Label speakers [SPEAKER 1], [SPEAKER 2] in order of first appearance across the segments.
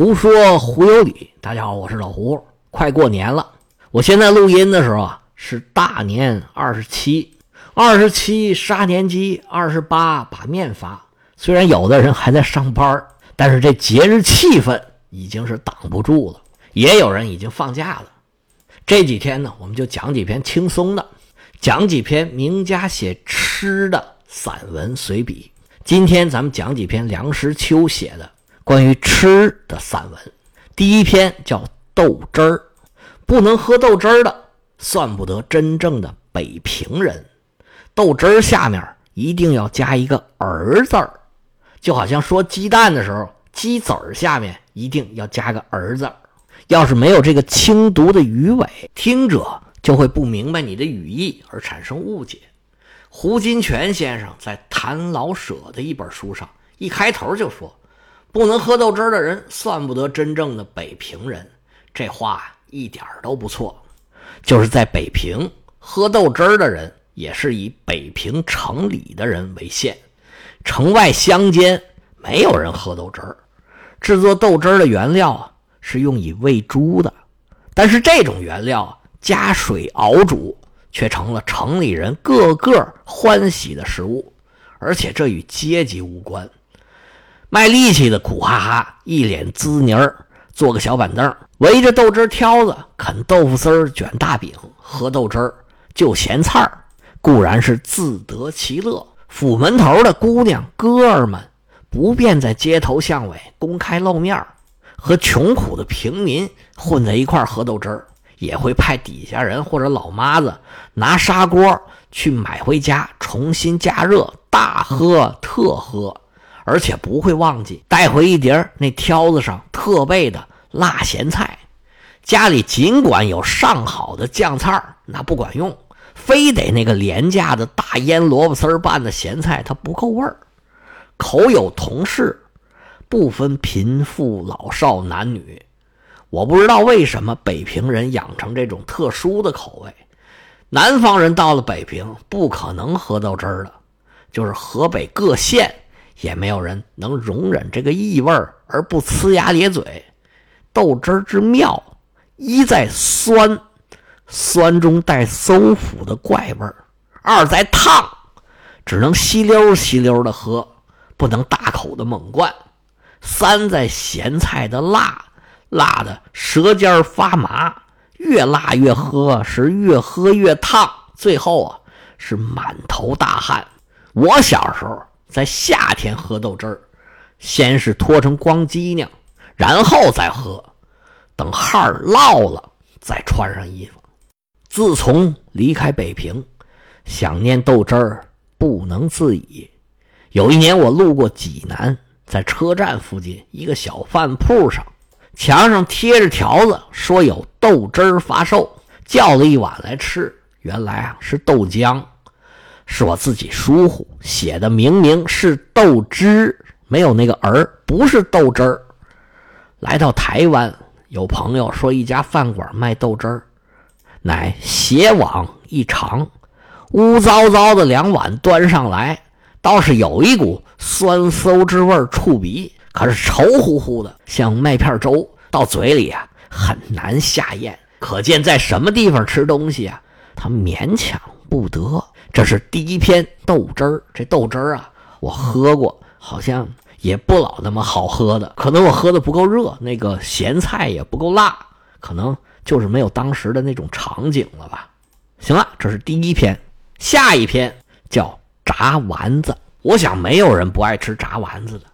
[SPEAKER 1] 胡说胡有理，大家好，我是老胡。快过年了，我现在录音的时候啊，是大年二十七，二十七杀年鸡，二十八把面发。虽然有的人还在上班，但是这节日气氛已经是挡不住了。也有人已经放假了。这几天呢，我们就讲几篇轻松的，讲几篇名家写吃的散文随笔。今天咱们讲几篇梁实秋写的。关于吃的散文，第一篇叫豆汁儿。不能喝豆汁儿的，算不得真正的北平人。豆汁儿下面一定要加一个儿字儿，就好像说鸡蛋的时候，鸡子儿下面一定要加个儿字儿。要是没有这个轻读的鱼尾，听者就会不明白你的语义而产生误解。胡金铨先生在《谈老舍》的一本书上，一开头就说。不能喝豆汁儿的人，算不得真正的北平人。这话一点都不错。就是在北平喝豆汁儿的人，也是以北平城里的人为限。城外乡间没有人喝豆汁儿。制作豆汁儿的原料啊，是用以喂猪的。但是这种原料加水熬煮，却成了城里人个个欢喜的食物。而且这与阶级无关。卖力气的苦哈哈，一脸滋泥儿，坐个小板凳，围着豆汁挑子啃豆腐丝、卷大饼、喝豆汁儿、就咸菜儿，固然是自得其乐。府门头的姑娘哥儿们，不便在街头巷尾公开露面和穷苦的平民混在一块喝豆汁儿，也会派底下人或者老妈子拿砂锅去买回家，重新加热，大喝特喝。而且不会忘记带回一碟那挑子上特备的辣咸菜。家里尽管有上好的酱菜那不管用，非得那个廉价的大腌萝卜丝拌的咸菜，它不够味儿。口有同事，不分贫富老少男女。我不知道为什么北平人养成这种特殊的口味。南方人到了北平，不可能喝到汁儿的，就是河北各县。也没有人能容忍这个异味而不呲牙咧嘴。豆汁之妙，一在酸，酸中带馊腐的怪味；二在烫，只能吸溜吸溜的喝，不能大口的猛灌；三在咸菜的辣，辣的舌尖发麻，越辣越喝，是越喝越烫，最后啊是满头大汗。我小时候。在夏天喝豆汁儿，先是脱成光鸡呢，然后再喝，等汗儿落了再穿上衣服。自从离开北平，想念豆汁儿不能自已。有一年我路过济南，在车站附近一个小饭铺上，墙上贴着条子，说有豆汁儿发售，叫了一碗来吃。原来啊是豆浆。是我自己疏忽写的，明明是豆汁，没有那个儿，不是豆汁儿。来到台湾，有朋友说一家饭馆卖豆汁儿，乃斜网一长，污糟糟的两碗端上来，倒是有一股酸馊之味儿触鼻，可是稠乎乎的，像麦片粥，到嘴里啊很难下咽。可见在什么地方吃东西啊，他勉强不得。这是第一篇豆汁儿，这豆汁儿啊，我喝过，好像也不老那么好喝的。可能我喝的不够热，那个咸菜也不够辣，可能就是没有当时的那种场景了吧。行了，这是第一篇，下一篇叫炸丸子。我想没有人不爱吃炸丸子的，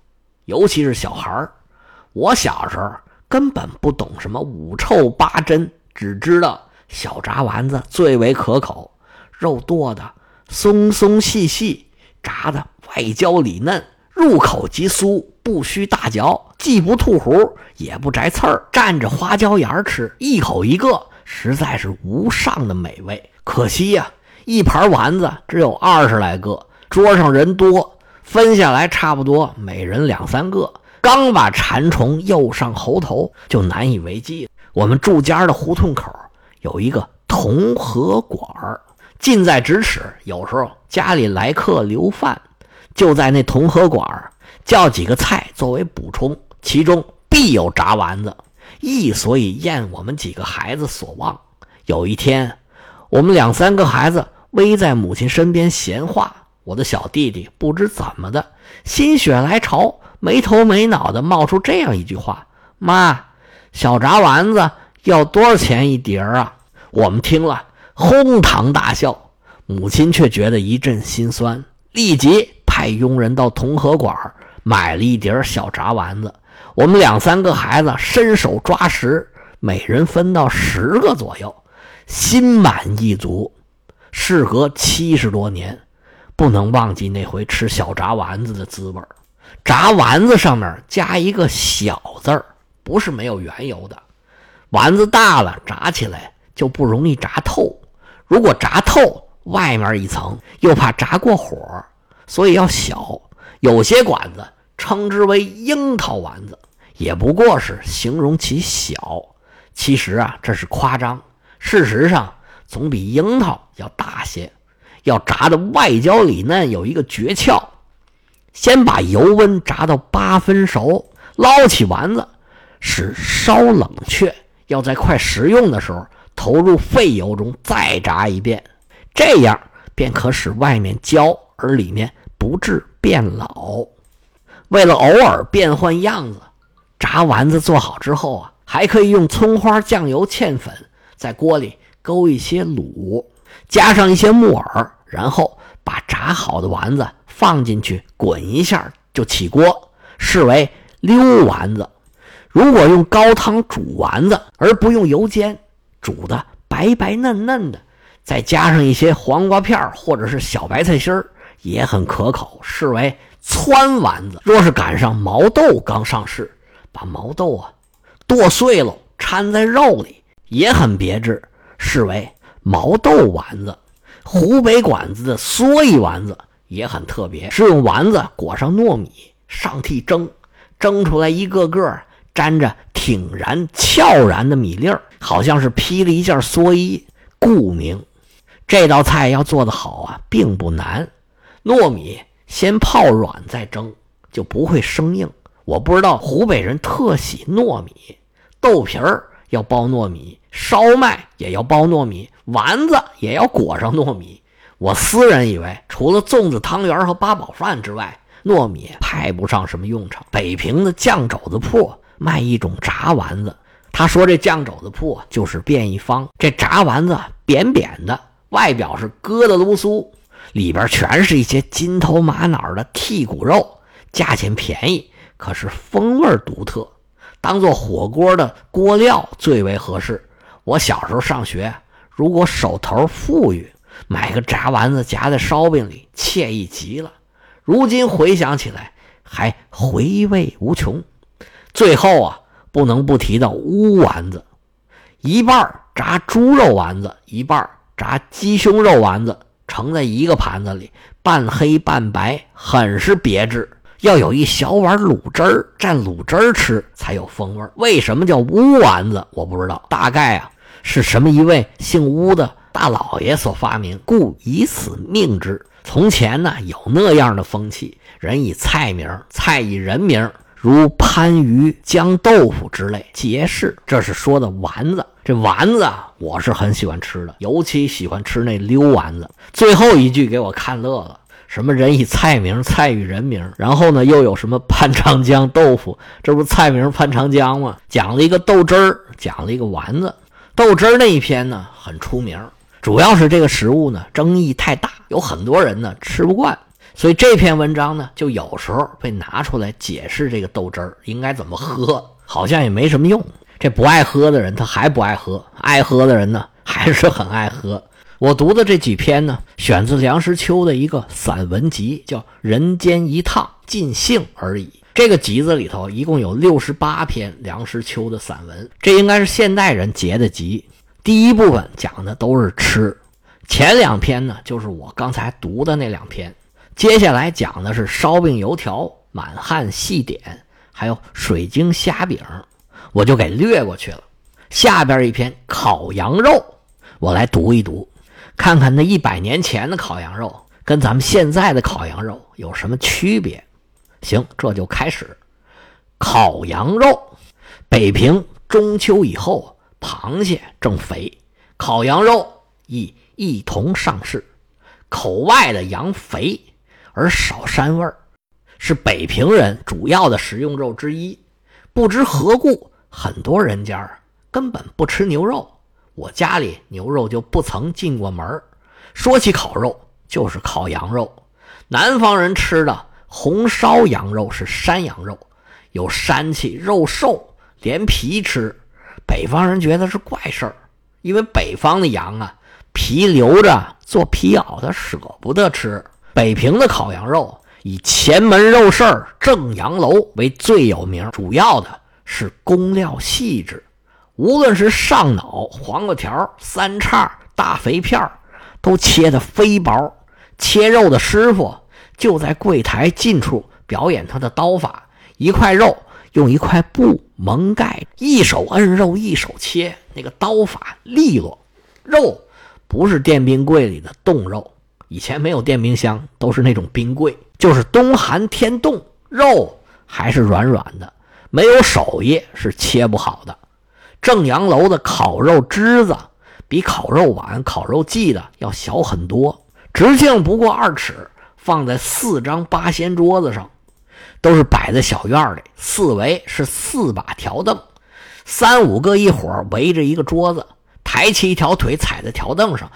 [SPEAKER 1] 尤其是小孩儿。我小时候根本不懂什么五臭八珍，只知道小炸丸子最为可口，肉剁的。松松细细，炸的外焦里嫩，入口即酥，不需大嚼，既不吐核，也不摘刺儿，蘸着花椒盐吃，一口一个，实在是无上的美味。可惜呀，一盘丸子只有二十来个，桌上人多，分下来差不多每人两三个，刚把馋虫诱上喉头，就难以为继。我们住家的胡同口有一个同和馆儿。近在咫尺，有时候家里来客留饭，就在那同和馆叫几个菜作为补充，其中必有炸丸子，亦所以厌我们几个孩子所望。有一天，我们两三个孩子偎在母亲身边闲话，我的小弟弟不知怎么的心血来潮，没头没脑的冒出这样一句话：“妈，小炸丸子要多少钱一碟儿啊？”我们听了哄堂大笑，母亲却觉得一阵心酸，立即派佣人到同和馆买了一碟小炸丸子。我们两三个孩子伸手抓食，每人分到十个左右，心满意足。事隔七十多年，不能忘记那回吃小炸丸子的滋味炸丸子上面加一个“小”字儿，不是没有缘由的。丸子大了，炸起来就不容易炸透；如果炸透，外面一层又怕炸过火，所以要小。有些馆子称之为“樱桃丸子”。也不过是形容其小，其实啊，这是夸张。事实上，总比樱桃要大些。要炸的外焦里嫩，有一个诀窍：先把油温炸到八分熟，捞起丸子，使稍冷却。要在快食用的时候，投入沸油中再炸一遍，这样便可使外面焦而里面不致变老。为了偶尔变换样子。炸丸子做好之后啊，还可以用葱花、酱油、芡粉在锅里勾一些卤，加上一些木耳，然后把炸好的丸子放进去滚一下就起锅，视为溜丸子。如果用高汤煮丸子，而不用油煎，煮的白白嫩嫩的，再加上一些黄瓜片或者是小白菜心儿，也很可口，视为汆丸子。若是赶上毛豆刚上市，把毛豆啊剁碎了掺在肉里，也很别致，视为毛豆丸子。湖北馆子的蓑衣丸子也很特别，是用丸子裹上糯米，上屉蒸，蒸出来一个个沾着挺然翘然的米粒儿，好像是披了一件蓑衣。故名。这道菜要做得好啊，并不难。糯米先泡软再蒸，就不会生硬。我不知道湖北人特喜糯米，豆皮儿要包糯米，烧麦也要包糯米，丸子也要裹上糯米。我私人以为，除了粽子、汤圆和八宝饭之外，糯米派不上什么用场。北平的酱肘子铺卖一种炸丸子，他说这酱肘子铺就是便宜坊。这炸丸子扁扁的，外表是疙瘩噜酥，里边全是一些金头玛瑙的剔骨肉，价钱便宜。可是风味独特，当做火锅的锅料最为合适。我小时候上学，如果手头富裕，买个炸丸子夹在烧饼里，惬意极了。如今回想起来，还回味无穷。最后啊，不能不提到乌丸子，一半炸猪肉丸子，一半炸鸡胸肉丸子，盛在一个盘子里，半黑半白，很是别致。要有一小碗卤汁儿，蘸卤汁儿吃才有风味为什么叫乌丸子？我不知道，大概啊是什么一位姓乌的大老爷所发明，故以此命之。从前呢有那样的风气，人以菜名，菜以人名，如番禺、姜豆腐之类皆是。这是说的丸子，这丸子啊，我是很喜欢吃的，尤其喜欢吃那溜丸子。最后一句给我看乐了。什么人以菜名，菜与人名，然后呢，又有什么潘长江豆腐？这不菜名潘长江吗？讲了一个豆汁儿，讲了一个丸子。豆汁儿那一篇呢，很出名，主要是这个食物呢争议太大，有很多人呢吃不惯，所以这篇文章呢就有时候被拿出来解释这个豆汁儿应该怎么喝，好像也没什么用。这不爱喝的人他还不爱喝，爱喝的人呢还是很爱喝。我读的这几篇呢，选自梁实秋的一个散文集，叫《人间一趟尽兴而已》。这个集子里头一共有六十八篇梁实秋的散文，这应该是现代人结的集。第一部分讲的都是吃，前两篇呢就是我刚才读的那两篇，接下来讲的是烧饼、油条、满汉细点，还有水晶虾饼，我就给略过去了。下边一篇烤羊肉，我来读一读。看看那一百年前的烤羊肉跟咱们现在的烤羊肉有什么区别？行，这就开始。烤羊肉北平中秋以后，螃蟹正肥，烤羊肉亦一同上市。口外的羊肥而少膻味儿，是北平人主要的食用肉之一。不知何故，很多人家根本不吃牛肉。我家里牛肉就不曾进过门说起烤肉，就是烤羊肉。南方人吃的红烧羊肉是山羊肉，有膻气，肉瘦，连皮吃。北方人觉得是怪事儿，因为北方的羊啊，皮留着做皮袄，他舍不得吃。北平的烤羊肉。以前门肉市正阳楼为最有名，主要的是工料细致，无论是上脑、黄瓜条、三叉、大肥片都切得飞薄。切肉的师傅就在柜台近处表演他的刀法：一块肉用一块布蒙盖，一手摁肉，一手切，那个刀法利落。肉不是电冰柜里的冻肉，以前没有电冰箱，都是那种冰柜。就是冬寒天冻，肉还是软软的，没有手艺是切不好的。正阳楼的烤肉枝子比烤肉碗、烤肉剂的要小很多，直径不过二尺，放在四张八仙桌子上，都是摆在小院里，四围是四把条凳，三五个一伙围着一个桌子，抬起一条腿踩在条凳上，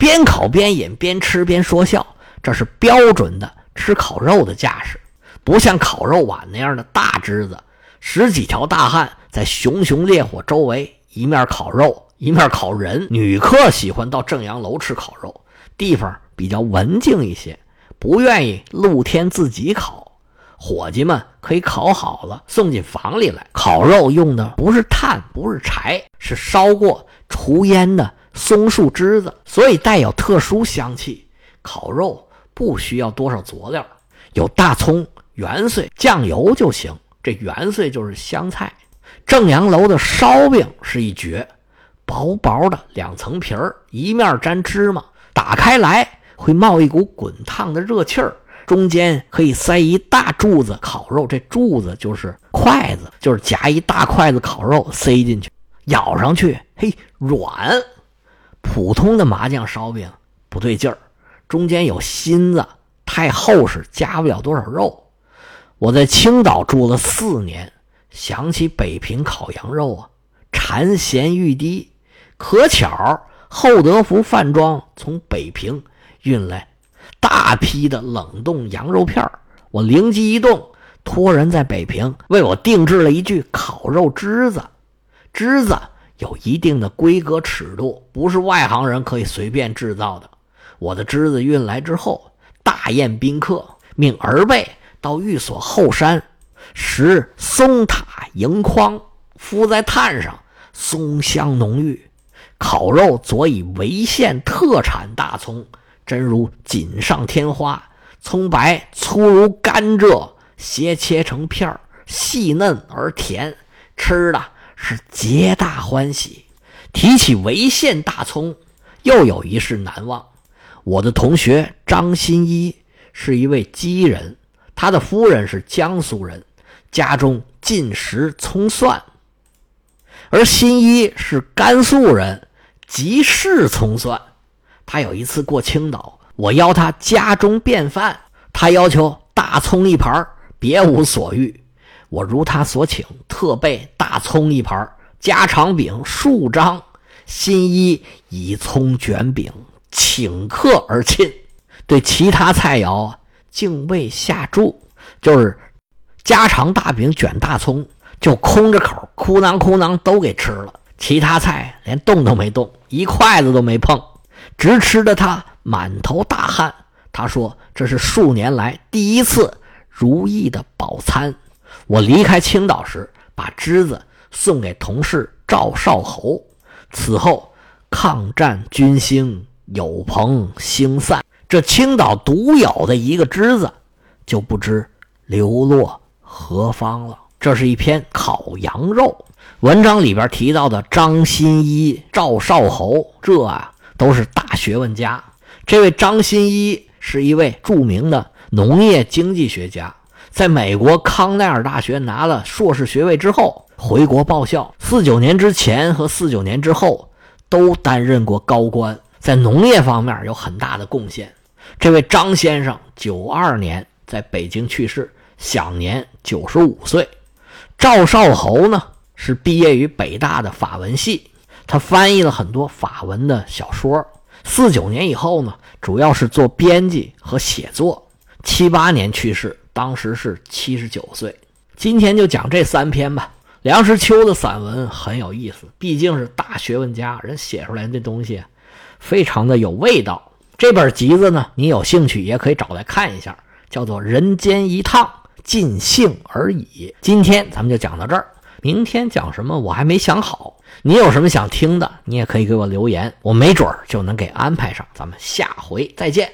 [SPEAKER 1] 边烤边饮，边吃边说笑，这是标准的。吃烤肉的架势，不像烤肉碗那样的大枝子，十几条大汉在熊熊烈火周围，一面烤肉，一面烤人。女客喜欢到正阳楼吃烤肉，地方比较文静一些，不愿意露天自己烤，伙计们可以烤好了送进房里来。烤肉用的不是炭，不是柴，是烧过除烟的松树枝子，所以带有特殊香气。烤肉。不需要多少佐料，有大葱、芫荽、酱油就行。这芫荽就是香菜。正阳楼的烧饼是一绝，薄薄的两层皮儿，一面沾芝麻，打开来会冒一股滚烫的热气儿，中间可以塞一大柱子烤肉，这柱子就是筷子，就是夹一大筷子烤肉塞进去，咬上去，嘿，软。普通的麻酱烧饼不对劲儿。中间有芯子，太厚实，夹不了多少肉。我在青岛住了四年，想起北平烤羊肉啊，馋涎欲滴。可巧厚德福饭庄从北平运来大批的冷冻羊肉片我灵机一动，托人在北平为我定制了一具烤肉枝子。枝子有一定的规格尺度，不是外行人可以随便制造的。我的枝子运来之后，大宴宾客，命儿辈到寓所后山拾松塔银筐，敷在炭上，松香浓郁。烤肉佐以潍县特产大葱，真如锦上添花。葱白粗如甘蔗，斜切成片儿，细嫩而甜，吃的是皆大欢喜。提起潍县大葱，又有一事难忘。我的同学张新一是一位鸡人，他的夫人是江苏人，家中尽食葱蒜。而新一是甘肃人，极嗜葱蒜。他有一次过青岛，我邀他家中便饭，他要求大葱一盘，别无所欲。我如他所请，特备大葱一盘，家常饼数张，新一以葱卷饼。请客而进，对其他菜肴竟未下注，就是家常大饼卷大葱，就空着口，哭囊哭囊都给吃了。其他菜连动都没动，一筷子都没碰，直吃的他满头大汗。他说：“这是数年来第一次如意的饱餐。”我离开青岛时，把枝子送给同事赵少侯。此后，抗战军兴。有朋星散，这青岛独有的一个枝子，就不知流落何方了。这是一篇烤羊肉文章里边提到的张新一、赵少侯，这啊都是大学问家。这位张新一是一位著名的农业经济学家，在美国康奈尔大学拿了硕士学位之后，回国报效。四九年之前和四九年之后都担任过高官，在农业方面有很大的贡献。这位张先生九二年在北京去世，享年九十五岁。赵少侯呢是毕业于北大的法文系，他翻译了很多法文的小说。四九年以后呢，主要是做编辑和写作。七八年去世，当时是七十九岁。今天就讲这三篇吧。梁实秋的散文很有意思，毕竟是大学问家，人写出来的东西非常的有味道。这本集子呢，你有兴趣也可以找来看一下，叫做《人间一趟，尽兴而已》。今天咱们就讲到这儿，明天讲什么我还没想好。你有什么想听的，你也可以给我留言，我没准儿就能给安排上。咱们下回再见。